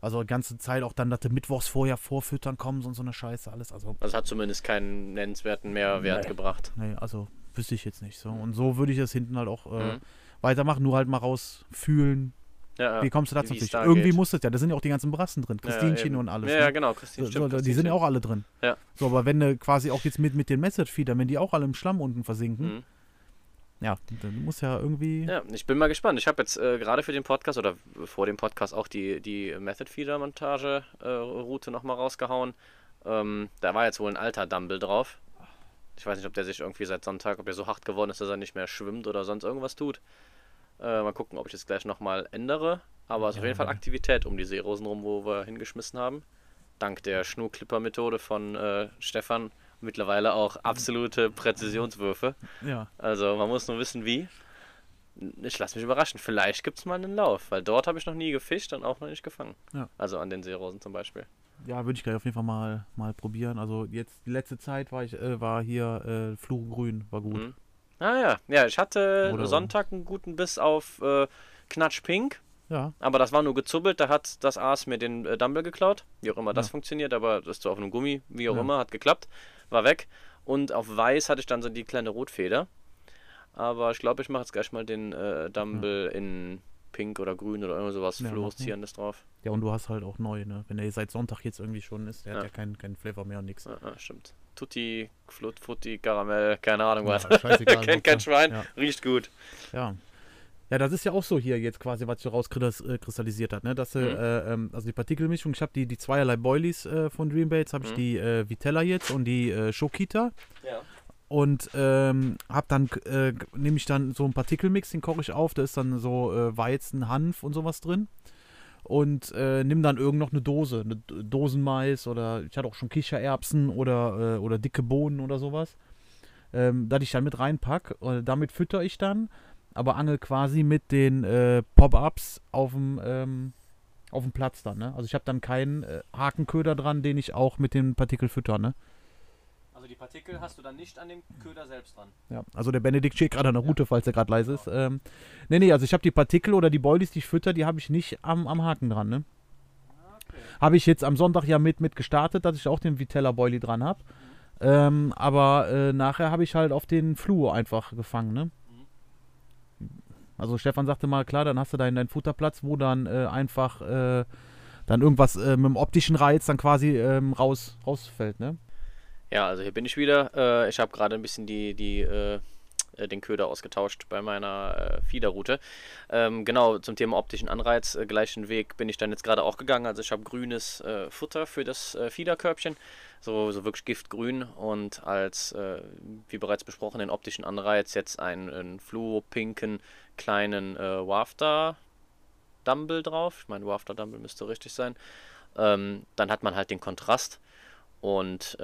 Also die ganze Zeit auch dann, dass du mittwochs vorher vorfüttern kommst und so eine Scheiße, alles. Also, Also hat zumindest keinen nennenswerten Mehrwert Nee. gebracht. nee, also wüsste ich jetzt nicht so. Und so würde ich das hinten halt auch äh, Mhm. weitermachen, nur halt mal rausfühlen. Ja, ja. Wie kommst du dazu? Da Irgendwie geht. muss das ja, da sind ja auch die ganzen Brassen drin, Ja, Christinchen eben. und alles. Ja, ne? ja, genau. Christine, So, stimmt, die sind ja auch alle drin. Ja. So, aber wenn du quasi auch jetzt mit, mit den Message-Feedern, wenn die auch alle im Schlamm unten versinken, Mhm. ja, dann muss ja irgendwie. Ja, ich bin mal gespannt. Ich habe jetzt äh, gerade für den Podcast oder vor dem Podcast auch die, die Method Feeder Montage äh, Route nochmal rausgehauen. Ähm, da war jetzt wohl ein alter Dumble drauf. Ich weiß nicht, ob der sich irgendwie seit Sonntag, ob der so hart geworden ist, dass er nicht mehr schwimmt oder sonst irgendwas tut. Äh, mal gucken, ob ich das gleich nochmal ändere. Aber es ist Ja, auf jeden Fall Aktivität um die Seerosen rum, wo wir hingeschmissen haben. Dank der Schnurklipper-Methode von äh, Stefan mittlerweile auch absolute Präzisionswürfe. Ja. Also man muss nur wissen, wie. Ich lasse mich überraschen. Vielleicht gibt es mal einen Lauf, weil dort habe ich noch nie gefischt und auch noch nicht gefangen. Ja. Also an den Seerosen zum Beispiel. Ja, würde ich gleich auf jeden Fall mal, mal probieren. Also jetzt die letzte Zeit war ich, äh, war hier äh, Fluchgrün, war gut. Mhm. Ah ja, ja, ich hatte Oder- Sonntag einen guten Biss auf äh, Knatsch Pink, Ja, aber das war nur gezubbelt. Da hat das Aas mir den äh, Dumble geklaut. Wie auch immer das Ja. funktioniert, aber das ist so auf einem Gummi, wie auch Ja. immer, hat geklappt. War weg. Und auf Weiß hatte ich dann so die kleine Rotfeder. Aber ich glaube, ich mache jetzt gleich mal den äh, Dumble in Pink oder Grün oder irgend sowas Ja. Fluoreszierendes drauf. Ja, und du hast halt auch neu, ne? Wenn der seit Sonntag jetzt irgendwie schon ist, der Ja. hat ja keinen keinen Flavor mehr und nix. Ja, ja, stimmt. Tutti, Flut, Futti, Karamell, keine Ahnung was. Kennt kein Schwein, riecht gut. Ja. Ja, das ist ja auch so hier jetzt quasi, was sich rauskristallisiert hat, ne? Dass du, Mhm. äh, ähm, also die Partikelmischung, ich habe die, die zweierlei Boilies äh, von Dreambaits, habe ich Mhm. die äh, Vitella jetzt und die äh, Shokita Ja. und ähm, hab dann, äh, nehme ich dann so einen Partikelmix, den koche ich auf, da ist dann so äh, Weizen, Hanf und sowas drin und äh, nimm dann irgend noch eine Dose, eine Dosenmais oder ich hatte auch schon Kichererbsen oder, äh, oder dicke Bohnen oder sowas, ähm, dass ich dann mit reinpack. Äh, damit fütter ich dann, aber angel quasi mit den äh, Pop-Ups auf dem ähm, auf dem Platz dann, ne? Also ich habe dann keinen äh, Hakenköder dran, den ich auch mit den Partikel fütter, ne? Die Partikel hast du dann nicht an dem Köder selbst dran. Ja, also der Benedikt steht gerade an der Route, falls er gerade leise ist. Ähm, nee, nee, also ich habe die Partikel oder die Boilies, die ich fütter, die habe ich nicht am, am Haken dran, ne? Habe ich jetzt am Sonntag ja mit, mit gestartet, dass ich auch den Vitella Boilie dran habe. Ähm, aber äh, nachher habe ich halt auf den Fluo einfach gefangen, ne? Also Stefan sagte mal, klar, dann hast du deinen, deinen Futterplatz, wo dann äh, einfach äh, dann irgendwas äh, mit dem optischen Reiz dann quasi ähm, raus, rausfällt, ne? Ja, also hier bin ich wieder. Äh, ich habe gerade ein bisschen die, die, äh, äh, den Köder ausgetauscht bei meiner äh, Fiederroute. Ähm, genau, zum Thema optischen Anreiz, äh, gleichen Weg bin ich dann jetzt gerade auch gegangen. Also ich habe grünes äh, Futter für das äh, Fiederkörbchen, so, so wirklich giftgrün und als, wie bereits besprochen, den optischen Anreiz jetzt einen, einen fluo-pinken kleinen äh, Wafter Dumble drauf. Ich meine, Wafter Dumble müsste richtig sein. Ähm, dann hat man halt den Kontrast und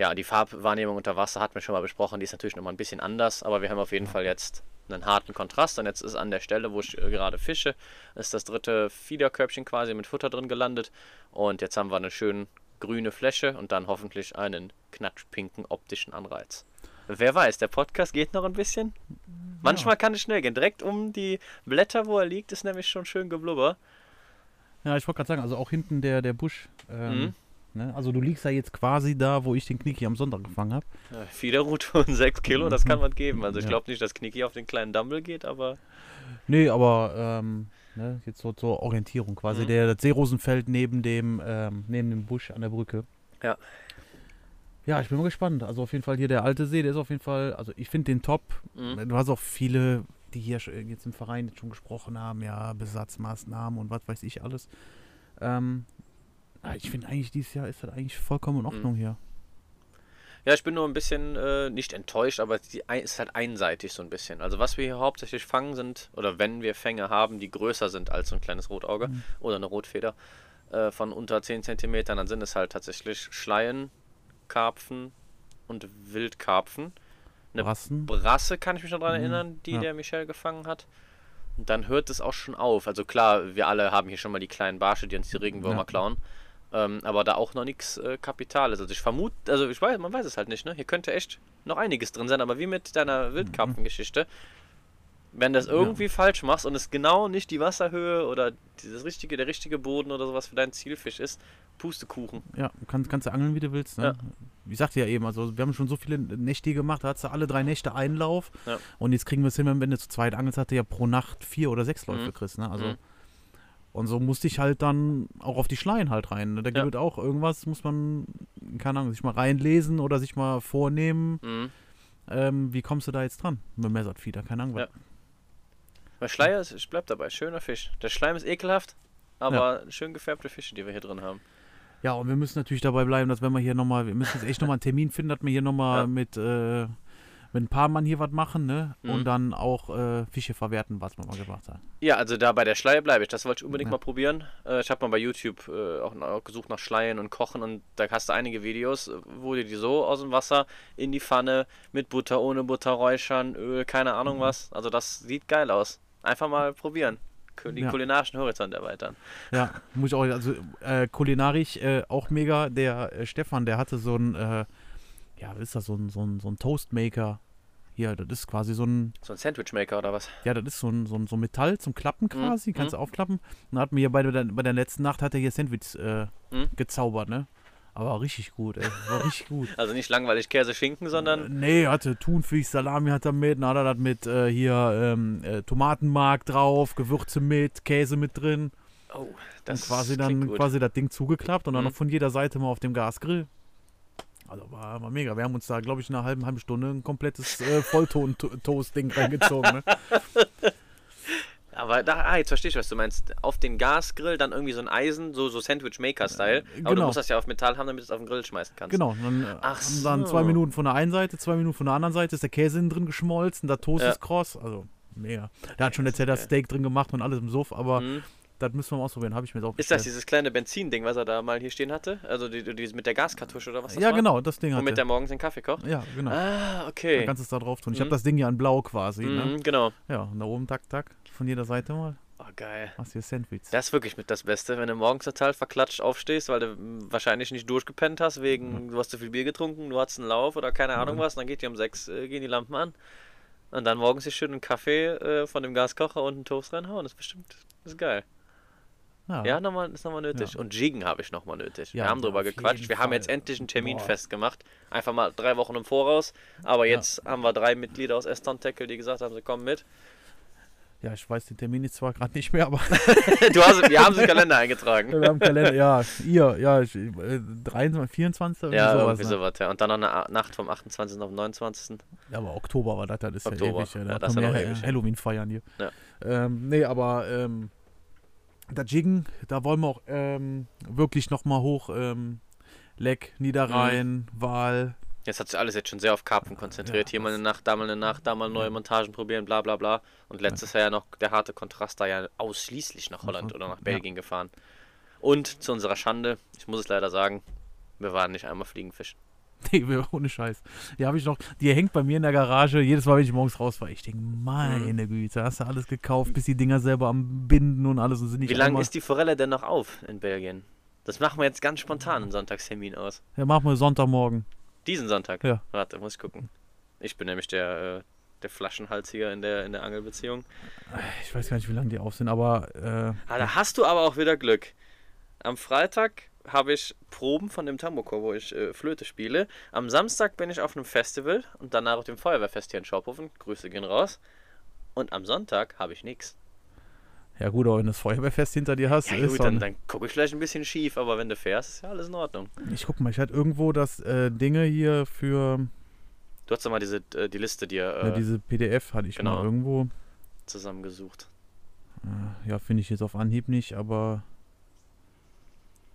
ja, die Farbwahrnehmung unter Wasser hatten wir schon mal besprochen, die ist natürlich nochmal ein bisschen anders, aber wir haben auf jeden Fall jetzt einen harten Kontrast und jetzt ist an der Stelle, wo ich äh, gerade fische, ist das dritte Fiederkörbchen quasi mit Futter drin gelandet und jetzt haben wir eine schön grüne Fläche und dann hoffentlich einen knatschpinken optischen Anreiz. Wer weiß, der Podcast geht noch ein bisschen. Manchmal kann es schnell gehen. Direkt um die Blätter, wo er liegt, ist nämlich schon schön geblubber. Ja, ich wollte gerade sagen, also auch hinten der, der Busch. Ähm, Mhm. Ne? Also du liegst ja jetzt quasi da, wo ich den Knicki am Sonntag gefangen habe. Ja, Fiederroute und 6 Kilo, das kann man geben. Also ich glaube nicht, dass Knicki auf den kleinen Dumble geht, aber Nee, aber ähm, ne, jetzt so zur Orientierung quasi. Mhm. Der das Seerosenfeld neben dem, ähm, neben dem Busch an der Brücke. Ja. Ja, ich bin mal gespannt. Also auf jeden Fall hier der alte See, der ist auf jeden Fall, also ich finde den top. Mhm. Du hast auch viele, die hier jetzt im Verein jetzt schon gesprochen haben, ja, Besatzmaßnahmen und was weiß ich alles. Ähm, ich finde eigentlich dieses Jahr ist das eigentlich vollkommen in Ordnung hier. Ja, ich bin nur ein bisschen äh, nicht enttäuscht, aber es ist halt einseitig so ein bisschen. Also was wir hier hauptsächlich fangen sind, oder wenn wir Fänge haben, die größer sind als so ein kleines Rotauge Mhm. oder eine Rotfeder äh, von unter 10 cm, dann sind es halt tatsächlich Schleien, Karpfen und Wildkarpfen. Eine Brassen. Brasse kann ich mich noch daran Mhm, erinnern, die ja. der Michel gefangen hat. Und dann hört es auch schon auf. Also klar, wir alle haben hier schon mal die kleinen Barsche, die uns die Regenwürmer Ja. klauen. Ähm, aber da auch noch nichts äh, Kapital ist. Also ich vermute, also ich weiß, man weiß es halt nicht, ne? Hier könnte echt noch einiges drin sein, aber wie mit deiner Wildkarpfengeschichte, wenn du das Ja. irgendwie falsch machst und es genau nicht die Wasserhöhe oder das richtige, der richtige Boden oder sowas für deinen Zielfisch ist, Pustekuchen. Ja, kannst, kannst du angeln, wie du willst. Ne? Ich sagte ja eben, also wir haben schon so viele Nächte gemacht, da hast du alle drei Nächte Einlauf. Ja. Und jetzt kriegen wir es hin, wenn du zu zweit angelst, hat du ja pro Nacht vier oder sechs Läufe Mhm. kriegst. Ne? Also, Mhm. Und so musste ich halt dann auch auf die Schleien halt rein. Ne? Da Ja. gibt es auch irgendwas, muss man, keine Ahnung, sich mal reinlesen oder sich mal vornehmen. Mhm. Ähm, wie kommst du da jetzt dran? Mit Messertfieder, keine Ahnung. Ja. Weil Schleier, ist, ich bleib dabei, schöner Fisch. Der Schleim ist ekelhaft, aber schön gefärbte Fische, die wir hier drin haben. Ja, und wir müssen natürlich dabei bleiben, dass wenn wir hier nochmal, wir müssen jetzt echt nochmal einen Termin finden, dass wir hier nochmal Ja. mit, äh, mit ein paar Mann hier was machen, ne? Mhm. Und dann auch äh, Fische verwerten, was wir mal gemacht haben. Ja, also da bei der Schleie bleibe ich. Das wollte ich unbedingt Ja. mal probieren. Äh, ich habe mal bei YouTube äh, auch, auch gesucht nach Schleien und Kochen und da hast du einige Videos, äh, wo du die so aus dem Wasser in die Pfanne mit Butter, ohne Butter räuchern, Öl, keine Ahnung Mhm. was. Also das sieht geil aus. Einfach mal probieren. Die Ja. kulinarischen Horizont erweitern. Ja, muss ich auch, also äh, kulinarisch äh, auch mega. Der äh, Stefan, der hatte so ein, äh, ja, was ist das, so ein, so ein, so ein Toastmaker. Hier, das ist quasi so ein, So ein Sandwichmaker oder was? ja, das ist so ein, so ein, so ein Metall zum Klappen quasi, Mhm, kannst du aufklappen. Und dann hat mir hier bei der, bei der letzten Nacht hat er hier Sandwich äh, Mhm. gezaubert, ne? Aber richtig gut, ey. War richtig gut. Also nicht langweilig Käse, Schinken, sondern Nee, hatte Thunfisch, Salami hat er mit, dann hat er das mit äh, hier ähm, äh, Tomatenmark drauf, Gewürze mit, Käse mit drin oh, und das quasi klingt dann gut. quasi das Ding zugeklappt und dann Mhm. noch von jeder Seite mal auf dem Gasgrill. Also war, war mega. Wir haben uns da, glaube ich, in einer halben, halben Stunde ein komplettes äh, Vollton-Toast-Ding reingezogen. Ne? Aber da, ah, jetzt verstehe ich, was du meinst. Auf den Gasgrill dann irgendwie so ein Eisen, so, so Sandwich-Maker-Style. Aber du genau. musst das ja auf Metall haben, damit du es auf den Grill schmeißen kannst. Genau, dann äh, Ach haben dann so. zwei Minuten von der einen Seite, zwei Minuten von der anderen Seite, ist der Käse innen drin geschmolzen, der Toast Ja. ist kross. Also mega. Der hat schon das er hat ist Steak drin gemacht und alles im Suff, aber Mhm. Das müssen wir mal ausprobieren. Habe ich mir jetzt auch Ist das bestellt. dieses kleine Benzinding, was er da mal hier stehen hatte? Also die, die, mit der Gaskartusche oder was das Ja, war? genau, das Ding hat Womit er. der morgens den Kaffee kocht? Ja, genau. Ah, okay. kannst du es da drauf tun. Ich Mhm. habe das Ding ja in blau quasi. Ne? Mhm, genau. Ja, und da oben tak, tak, von jeder Seite mal. Oh, geil. Machst dir Sandwich. Das ist wirklich mit das Beste, wenn du morgens total verklatscht aufstehst, weil du wahrscheinlich nicht durchgepennt hast, wegen du hast zu viel Bier getrunken, du hattest einen Lauf oder keine Ahnung was, dann geht dir um sechs, äh, gehen die Lampen an. Und dann morgens sich schön einen Kaffee äh, von dem Gaskocher und einen Toast reinhauen. Das ist bestimmt, das ist geil. Ja, nochmal, ist nochmal nötig. Ja. Und Jiggen habe ich nochmal nötig. Ja, wir haben drüber gequatscht. Wir haben jetzt Fall. endlich einen Termin Boah. festgemacht. Einfach mal drei Wochen im Voraus. Aber jetzt haben wir drei Mitglieder aus Eston Tackle, die gesagt haben, sie kommen mit. Ja, ich weiß den Termin jetzt zwar gerade nicht mehr, aber du hast, wir haben im Kalender eingetragen. wir haben Kalender, ja, ihr, ja, ich, äh, 23, 24, irgendwie Ja, sowas. irgendwie ne? sowas, ja. Und dann noch eine Nacht vom 28. auf den 29. Ja, aber Oktober war das, das ist Oktober. ja ewig. Ja, Ja, da das ist ja wir noch ja ewig, ja. Halloween feiern hier. Ja. Ähm, nee, aber ähm, das Jiggen, da wollen wir auch ähm, wirklich nochmal hoch. Ähm, Leck, Niederrhein, Mhm. Wahl. Jetzt hat sich alles jetzt schon sehr auf Karpfen konzentriert. Ja, Hier mal eine Nacht, da mal eine Nacht, da mal neue Montagen probieren, bla bla bla. Und letztes Jahr ja noch der harte Kontrast da ja ausschließlich nach Holland oder nach Ja. Belgien gefahren. Und zu unserer Schande, ich muss es leider sagen, wir waren nicht einmal Fliegenfischen. Nee, ohne Scheiß. Die habe ich noch, die hängt bei mir in der Garage. Jedes Mal, wenn ich morgens raus war, ich denke, Mhm. meine Güte, hast du alles gekauft, bis die Dinger selber am Binden und alles und sind nicht Wie lange ist die Forelle denn noch auf in Belgien? Das machen wir jetzt ganz spontan einen Sonntagstermin aus. Ja, machen wir Sonntagmorgen. Diesen Sonntag? Ja. Warte, muss ich gucken. Ich bin nämlich der, äh, der Flaschenhals hier in der, in der Angelbeziehung. Ich weiß gar nicht, wie lange die auf sind, aber äh, Ah, da hast du aber auch wieder Glück. Am Freitag habe ich Proben von dem Tamboko, wo ich äh, Flöte spiele. Am Samstag bin ich auf einem Festival und danach auf dem Feuerwehrfest hier in Schophofen. Grüße gehen raus. Und am Sonntag habe ich nichts. ja gut, aber wenn du das Feuerwehrfest hinter dir hast, Ja ist gut, dann, dann, dann gucke ich vielleicht ein bisschen schief, aber wenn du fährst, ist ja alles in Ordnung. Ich guck mal, ich hatte irgendwo das äh, Dinge hier für Du hast doch mal diese, äh, die Liste dir äh, ja, diese PDF hatte ich genau. mal irgendwo. zusammengesucht. Äh, ja, finde ich jetzt auf Anhieb nicht, aber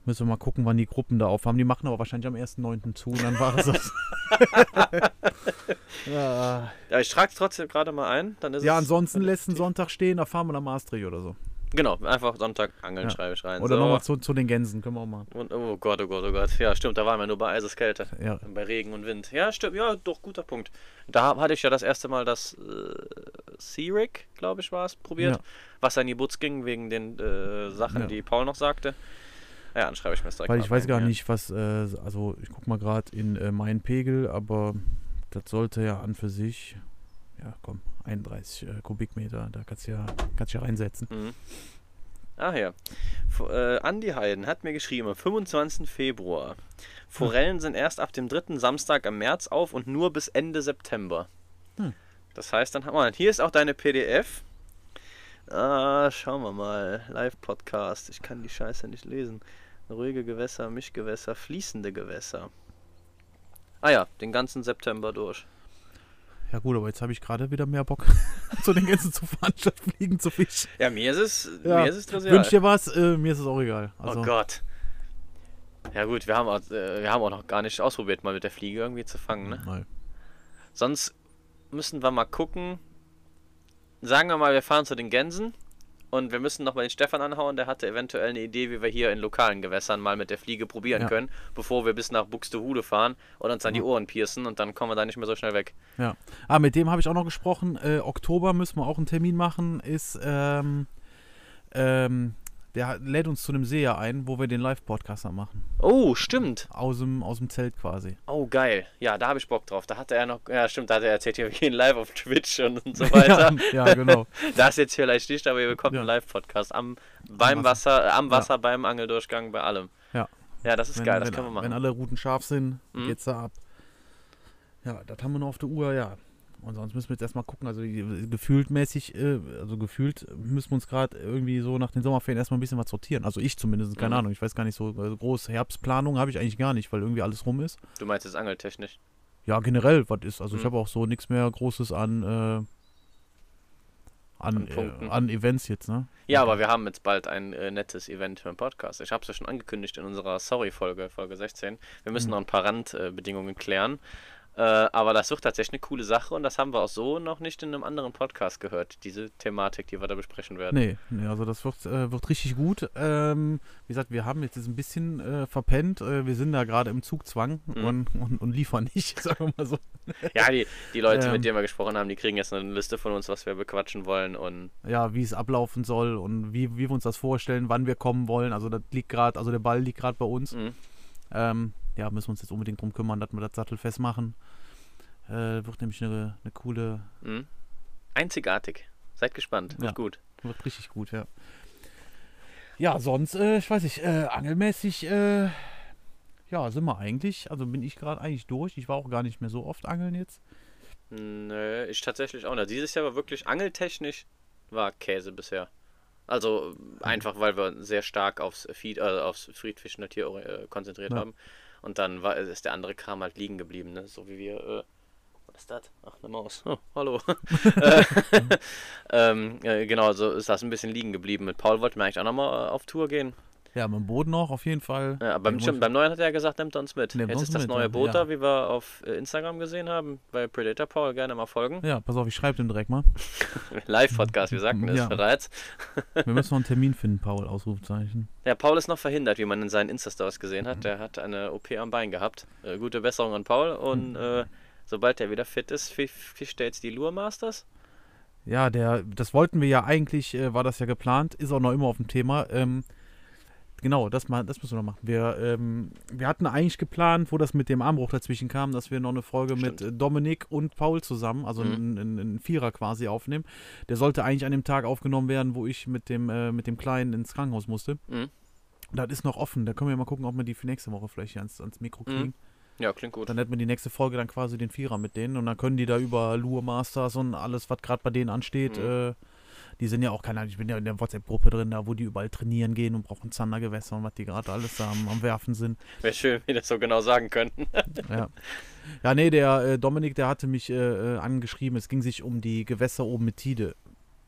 müssen wir mal gucken, wann die Gruppen da aufhaben. Die machen aber wahrscheinlich am 1.9. zu und dann war es das. ja, Ja, ich trage es trotzdem gerade mal ein. Dann ist ja, ansonsten dann lässt einen effektiv. Sonntag stehen, da fahren wir nach Maastricht oder so. Genau, einfach Sonntag angeln Ja. schreibe ich rein. Oder so. nochmal zu, zu den Gänsen, können wir auch machen. Und, oh Gott, oh Gott, oh Gott. Ja, stimmt, da waren wir nur bei Eiseskälte. Ja, Bei Regen und Wind. Ja, stimmt. Ja, doch, guter Punkt. Da hatte ich ja das erste Mal das äh, Sea-Rig, glaube ich, war es, probiert. Ja. Was an die Butz ging, wegen den äh, Sachen, Ja. die Paul noch sagte. Ja, dann schreibe ich mir das direkt weil ich weiß gar ja. nicht, was, äh, also ich guck mal gerade in äh, meinen Pegel, aber das sollte ja an für sich, ja komm, 31 äh, Kubikmeter, da kannst du ja, kannst ja reinsetzen. Mhm. Ah ja. F äh, Andi Heiden hat mir geschrieben, am 25. Februar. Forellen sind erst ab dem dritten Samstag im März auf und nur bis Ende September. Hm. Das heißt, dann haben wir. Hier ist auch deine PDF. Ah, schauen wir mal. Live-Podcast. Ich kann die Scheiße nicht lesen. Ruhige Gewässer, Mischgewässer, fließende Gewässer. Ah ja, den ganzen September durch. Ja gut, aber jetzt habe ich gerade wieder mehr Bock, zu den Gänsen zu fahren, statt fliegen zu fischen. Ja, mir ist es, Ja, mir ist es. Wünsch dir was, äh, mir ist es auch egal. Also, oh Gott. Ja gut, wir haben, auch, äh, wir haben auch noch gar nicht ausprobiert, mal mit der Fliege irgendwie zu fangen. Ne? Nein. Sonst müssen wir mal gucken. Sagen wir mal, wir fahren zu den Gänsen und wir müssen noch mal den Stefan anhauen. Der hatte eventuell eine Idee, wie wir hier in lokalen Gewässern mal mit der Fliege probieren Ja. können, bevor wir bis nach Buxtehude fahren und uns dann die. Ohren piercen und dann kommen wir da nicht mehr so schnell weg. Ja. Ah, mit dem habe ich auch noch gesprochen. Äh, Oktober müssen wir auch einen Termin machen. Ist, ähm, ähm, der lädt uns zu einem See ja ein, wo wir den Live-Podcast dann machen. Oh, stimmt. Aus dem, aus dem Zelt quasi. Oh, geil. Ja, da habe ich Bock drauf. Da hatte er noch, ja stimmt, da hat er erzählt, wir gehen live auf Twitch und, und so weiter. ja, ja, genau. Das jetzt vielleicht nicht, aber ihr bekommt Ja. einen Live-Podcast am, beim Wasser, äh, am Ja. Wasser, beim Angeldurchgang, bei allem. Ja. Ja, das ist wenn, geil, das wenn, können wir Wenn machen. alle Routen scharf sind, Mhm. geht's da ab. Ja, das haben wir noch auf der Uhr, ja. Und sonst müssen wir jetzt erstmal gucken, also gefühlt mäßig, äh, also gefühlt müssen wir uns gerade irgendwie so nach den Sommerferien erstmal ein bisschen was sortieren. Also ich zumindest, keine Mhm. Ahnung, ich weiß gar nicht so also groß. Herbstplanung habe ich eigentlich gar nicht, weil irgendwie alles rum ist. Du meinst jetzt angeltechnisch. Ja, generell, was ist. Also ich Mhm. habe auch so nichts mehr Großes an, äh, an, An äh, an Events jetzt, ne? Ja, aber wir haben jetzt bald ein äh, nettes Event für den Podcast. Ich habe es ja schon angekündigt in unserer Sorry-Folge, Folge 16. Wir müssen Mhm. noch ein paar Randbedingungen klären. Äh, aber das wird tatsächlich eine coole Sache und das haben wir auch so noch nicht in einem anderen Podcast gehört, diese Thematik, die wir da besprechen werden. Nee, nee also das wird, äh, wird richtig gut. Ähm, wie gesagt, wir haben jetzt ein bisschen äh, verpennt. Äh, wir sind da gerade im Zugzwang Mhm. und, und, und liefern nicht, sagen wir mal so. Ja, die, die Leute, Ähm. mit denen wir gesprochen haben, die kriegen jetzt eine Liste von uns, was wir bequatschen wollen und Ja, wie es ablaufen soll und wie, wie wir uns das vorstellen, wann wir kommen wollen. Also das liegt gerade, also der Ball liegt gerade bei uns. Mhm. Ähm, ja, müssen wir uns jetzt unbedingt drum kümmern, dass wir das sattelfest machen. Äh, wird nämlich eine, eine coole, Mhm. Einzigartig. Seid gespannt. Wird Ja. gut. wird richtig gut, ja. Ja, sonst, äh, ich weiß nicht, äh, angelmäßig, äh, ja, sind wir eigentlich, also bin ich gerade eigentlich durch. Ich war auch gar nicht mehr so oft angeln jetzt. Nö, ich tatsächlich auch nicht. Dieses Jahr war wirklich angeltechnisch war Käse bisher. Also einfach, weil wir sehr stark aufs Feed, äh, aufs Friedfischen Tier äh, konzentriert Ja. haben. Und dann war, ist der andere Kram halt liegen geblieben, ne? So wie wir. Was ist das? Ach, eine Maus. Oh, hallo. Äh, ähm, äh, genau, so ist das ein bisschen liegen geblieben. Mit Paul wollten wir eigentlich auch nochmal äh, auf Tour gehen. Ja, mit dem Boot noch, auf jeden Fall. Ja, beim, stimmt, beim Neuen hat er gesagt, nimmt er uns mit. Nimmt Jetzt uns ist das mit, neue ja. Boot Ja. da, wie wir auf äh, Instagram gesehen haben, bei Predator Paul. Gerne mal folgen. Ja, pass auf, ich schreibe dem direkt mal. Live-Podcast, wir sagten es Ja. bereits. Wir müssen noch einen Termin finden, Paul, Ausrufzeichen. Ja, Paul ist noch verhindert, wie man in seinen Insta-Stories gesehen hat. Der hat eine OP am Bein gehabt. Äh, gute Besserung an Paul. Und äh, sobald er wieder fit ist, fi- fischt er jetzt die Lure Masters. Ja, der, das wollten wir ja eigentlich, äh, war das ja geplant, ist auch noch immer auf dem Thema. Ähm, genau, das, mal, das müssen wir noch machen. Wir, ähm, wir hatten eigentlich geplant, wo das mit dem Armbruch dazwischen kam, dass wir noch eine Folge mit Stimmt. äh, Dominik und Paul zusammen, also Mhm. einen ein, ein Vierer quasi aufnehmen. Der sollte eigentlich an dem Tag aufgenommen werden, wo ich mit dem, äh, mit dem Kleinen ins Krankenhaus musste. Mhm. Das ist noch offen. Da können wir mal gucken, ob wir die für nächste Woche vielleicht hier ans, ans Mikro kriegen. Mhm. Ja, klingt gut. Dann hätten wir die nächste Folge dann quasi den Vierer mit denen und dann können die da über Lure Masters und alles, was gerade bei denen ansteht, Mhm. äh, die sind ja auch keine Ahnung, ich bin ja in der WhatsApp-Gruppe drin, da wo die überall trainieren gehen und brauchen Zandergewässer und was die gerade alles da am, am Werfen sind. Wäre schön, wie das so genau sagen könnten. Ja, ja nee, der äh, Dominik, der hatte mich äh, äh, angeschrieben, es ging sich um die Gewässer oben mit Tide.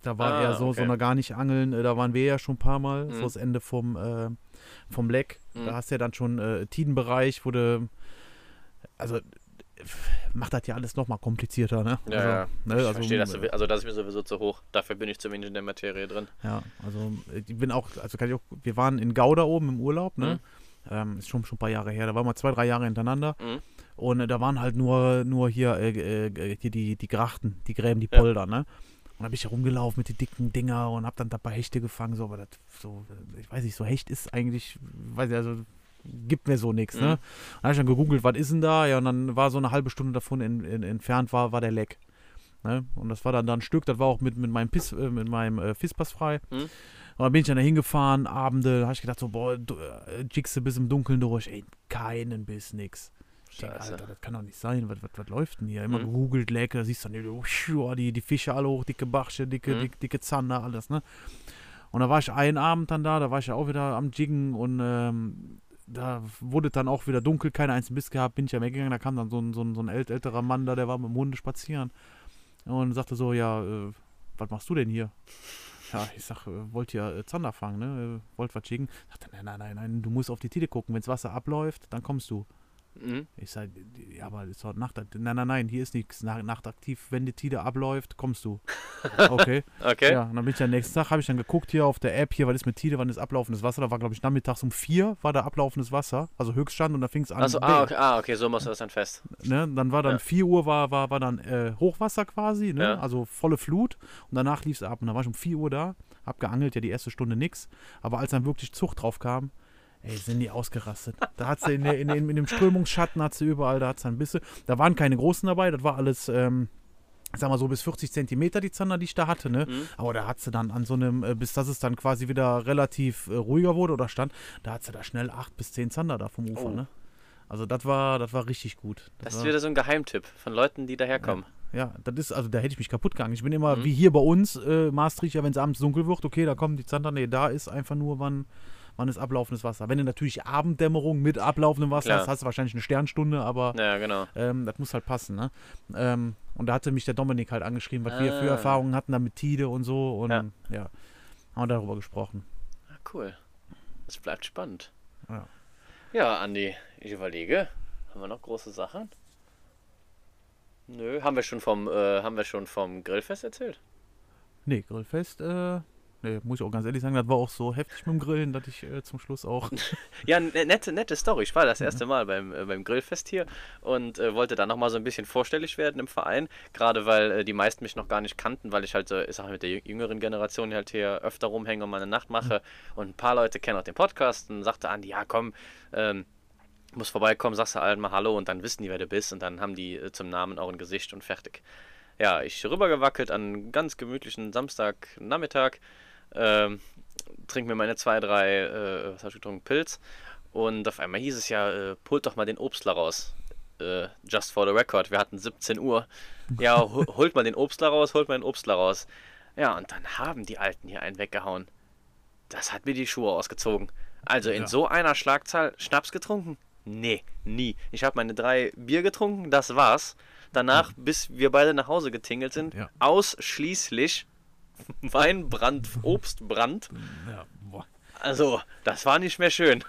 Da war Ah, er so, okay. so noch gar nicht angeln, äh, da waren wir ja schon ein paar Mal, Mhm. so das Ende vom, äh, vom Leck. Mhm. Da hast du ja dann schon äh, Tidenbereich, wo du, also macht das ja alles nochmal komplizierter, ne? Ja, also, ja. Ne, Ich also, verstehe das. sowie- Also, das ist mir sowieso zu hoch. Dafür bin ich zu wenig in der Materie drin. Ja, also äh, ich bin auch, also kann ich auch, wir waren in Gouda oben im Urlaub, ne? Mhm. Ähm, ist schon, schon ein paar Jahre her, da waren wir zwei, drei Jahre hintereinander Mhm. und äh, da waren halt nur, nur hier, äh, äh, hier die, die Grachten, die Gräben, die Ja. Polder, ne? Und da bin ich rumgelaufen mit den dicken Dinger und hab dann dabei Hechte gefangen, so, aber das so, äh, ich weiß nicht, so Hecht ist eigentlich, weiß ich, also gibt mir so nichts, Mhm. ne? Dann habe ich dann gegoogelt, was ist denn da? Ja, und dann war so eine halbe Stunde davon in, in, entfernt war, war der Leck. Ne? Und das war dann da ein Stück, das war auch mit, mit meinem Piss, äh, mit meinem äh, Fisspass frei. Mhm. Und dann bin ich dann da hingefahren, Abende, da habe ich gedacht, so, boah, du, äh, jiggst du bis im Dunkeln durch, ey, keinen Biss, nix. Denke. Alter, das kann doch nicht sein, was, was, was läuft denn hier? Immer Mhm. gegoogelt, Leck, da siehst du dann oh, die, die Fische alle hoch, dicke Barsche, dicke, Mhm. dick, dicke Zander, alles, ne? Und da war ich einen Abend dann da, da war ich ja auch wieder am Jiggen und ähm, da wurde dann auch wieder dunkel, keinen einzigen Biss gehabt, bin ich ja weggegangen, da kam dann so ein, so ein, so ein ält- älterer Mann da, der war mit dem Hunde spazieren und sagte so, ja, äh, was machst du denn hier? Ja, ich sag, äh, wollt ihr äh, Zander fangen, ne? Äh, wollt was jiggen? Sagt er, nein, nein, nein, nein, du musst auf die Tide gucken, wenns Wasser abläuft, dann kommst du. Mhm. Ich sag, ja, aber ist doch Nacht, nein, nein, nein, hier ist nichts nach- nachtaktiv, wenn die Tide abläuft, kommst du. Okay. Okay. Ja, und dann bin ich am nächsten Tag, habe ich dann geguckt hier auf der App, hier, was ist mit Tide, wann ist ablaufendes Wasser? Da war, glaube ich, nachmittags um vier war da ablaufendes Wasser, also Höchststand und da fing es an. Also, ah, okay, ah, okay, so machst du das dann fest. ne? Dann war dann Ja. 4 Uhr, war, war, war dann äh, Hochwasser quasi, ne? Ja. also volle Flut und danach lief es ab. Und dann war ich um 4 Uhr da, hab geangelt, ja die erste Stunde nix, aber als dann wirklich Zucht drauf kam, ey, sind die ausgerastet. Da hat sie in, in, in, in dem Strömungsschatten, hat sie überall, da hat sie ein bisschen, da waren keine großen dabei, das war alles, ähm, ich sag mal so bis 40 Zentimeter die Zander, die ich da hatte, ne? Mhm. Aber da hat sie dann an so einem, äh, bis das es dann quasi wieder relativ äh, ruhiger wurde oder stand, da hat sie da schnell 8 bis 10 Zander da vom Ufer, Oh. ne? Also das war, das war richtig gut. Das war, ist wieder so ein Geheimtipp von Leuten, die daherkommen. ja, das ist, also da hätte ich mich kaputt gegangen. Ich bin immer, Mhm. wie hier bei uns, äh, Maastrichter, wenn es abends dunkel wird, okay, da kommen die Zander, nee, da ist einfach nur, wann, wann ist ablaufendes Wasser. Wenn du natürlich Abenddämmerung mit ablaufendem Wasser Klar. hast, hast du wahrscheinlich eine Sternstunde, aber Ja, genau. ähm, das muss halt passen, ne? Ähm, und da hatte mich der Dominik halt angeschrieben, was wir für Ah. Erfahrungen hatten da mit Tide und so und Ja. ja, haben wir darüber gesprochen. Ah, cool. Es bleibt spannend. Ja. Ja, Andi, ich überlege, haben wir noch große Sachen? Nö, haben wir schon vom, äh, haben wir schon vom Grillfest erzählt? Nee, Grillfest, äh, nee, muss ich auch ganz ehrlich sagen, das war auch so heftig mit dem Grillen, dass ich äh, zum Schluss auch. Ja, ne- nette, nette Story. Ich war das erste Mal beim, äh, beim Grillfest hier und äh, wollte da nochmal so ein bisschen vorstellig werden im Verein. Gerade weil äh, die meisten mich noch gar nicht kannten, weil ich halt, so, ich sag mal, mit der jü- jüngeren Generation halt hier öfter rumhänge und mal eine Nacht mache. Und ein paar Leute kennen auch den Podcast und sagte Andi, ja komm, ähm, muss vorbeikommen, sagst du allen mal Hallo und dann wissen die, wer du bist und dann haben die äh, zum Namen auch ein Gesicht und fertig. Ja, ich rübergewackelt an einem ganz gemütlichen Samstagnachmittag, ähm, trink mir meine zwei, drei, äh, was hab ich getrunken, Pilz und auf einmal hieß es ja, äh, pult doch mal den Obstler raus. Äh, just for the record, wir hatten 17 Uhr. Ja, hol- holt mal den Obstler raus, holt mal den Obstler raus. Ja, und dann haben die Alten hier einen weggehauen. Das hat mir die Schuhe ausgezogen. Also in Ja. so einer Schlagzahl Schnaps getrunken? Nee, nie. Ich habe meine drei Bier getrunken, das war's. Danach, bis wir beide nach Hause getingelt sind, Ja. ausschließlich Weinbrand, Obstbrand. Ja. Also, das war nicht mehr schön.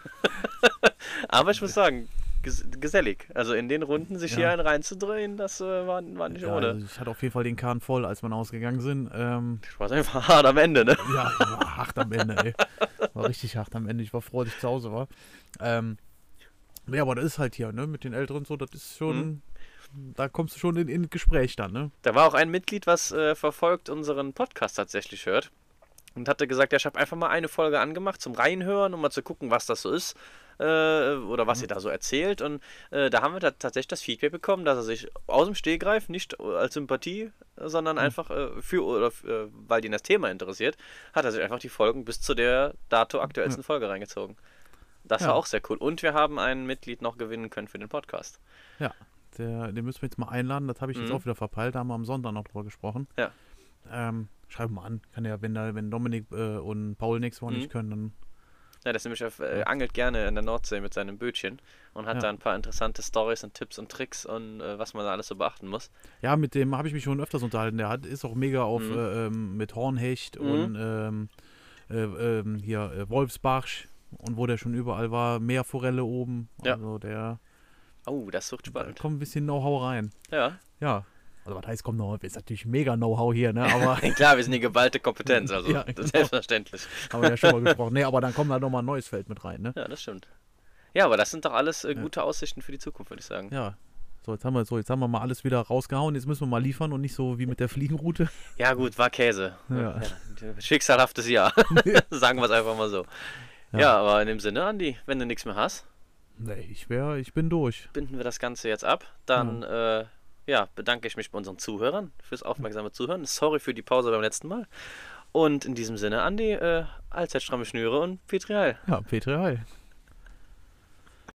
Aber ich muss sagen, ges gesellig. Also in den Runden sich Ja. hier einen reinzudrehen, das äh, war, war nicht Ja, ohne. also ich hatte auf jeden Fall den Kahn voll, als wir ausgegangen sind. Ähm, Ich war einfach hart am Ende, ne? ja, war hart am Ende, ey. War richtig hart am Ende. Ich war froh, dass ich zu Hause war. Ähm, ja, aber das ist halt hier, ne, mit den Älteren so, das ist schon, da kommst du schon in, in Gespräch dann, ne? Da war auch ein Mitglied, was äh, verfolgt unseren Podcast tatsächlich hört. Und hatte gesagt, ja, ich habe einfach mal eine Folge angemacht zum Reinhören, um mal zu gucken, was das so ist. Äh, oder was ihr da so erzählt. Und äh, da haben wir da tatsächlich das Feedback bekommen, dass er sich aus dem Stehgreif, nicht als Sympathie, sondern einfach äh, für oder äh, weil ihn das Thema interessiert, hat er sich einfach die Folgen bis zu der dato aktuellsten Folge reingezogen. Das Ja. war auch sehr cool. Und wir haben ein Mitglied noch gewinnen können für den Podcast. Ja, der, den müssen wir jetzt mal einladen. Das habe ich jetzt Mhm. auch wieder verpeilt. Da haben wir am Sonntag noch drüber gesprochen. Ja. Ähm, schreib mal an. Kann ja, wenn, da, wenn Dominik äh, und Paul nächste Woche Mhm. nicht können, dann. Ja, der ist nämlich auf, äh, angelt gerne in der Nordsee mit seinem Bötchen und hat Ja. da ein paar interessante Stories und Tipps und Tricks und äh, was man da alles so beachten muss. Ja, mit dem habe ich mich schon öfters unterhalten. Der hat, ist auch mega auf Mhm. äh, ähm, mit Hornhecht Mhm. und ähm, äh, ähm, hier äh, Wolfsbarsch und wo der schon überall war, Meerforelle oben. Ja. Also der Oh, das wird da spannend. kommt ein bisschen Know-how rein. Ja, Ja. Also was heißt kommt Know-how? Ist natürlich mega Know-how hier, ne? Aber klar, wir sind die geballte Kompetenz, also Ja, genau. ist selbstverständlich. haben wir ja schon mal gesprochen. Nee, aber dann kommt da nochmal ein neues Feld mit rein, ne? Ja, das stimmt. Ja, aber das sind doch alles äh, gute Aussichten für die Zukunft, würde ich sagen. Ja. So, jetzt haben wir so, jetzt haben wir mal alles wieder rausgehauen. Jetzt müssen wir mal liefern und nicht so wie mit der Fliegenroute. Ja, gut, war Käse. Ja. Schicksalhaftes Jahr. sagen wir es einfach mal so. Ja. Ja. aber in dem Sinne, Andi, wenn du nichts mehr hast, Nee, ich wär, ich bin durch. binden wir das Ganze jetzt ab. Dann äh, ja, bedanke ich mich bei unseren Zuhörern fürs aufmerksame Zuhören. Sorry für die Pause beim letzten Mal. Und in diesem Sinne, Andi, äh, allzeit stramme Schnüre und Petrial. Ja, Petri Heil.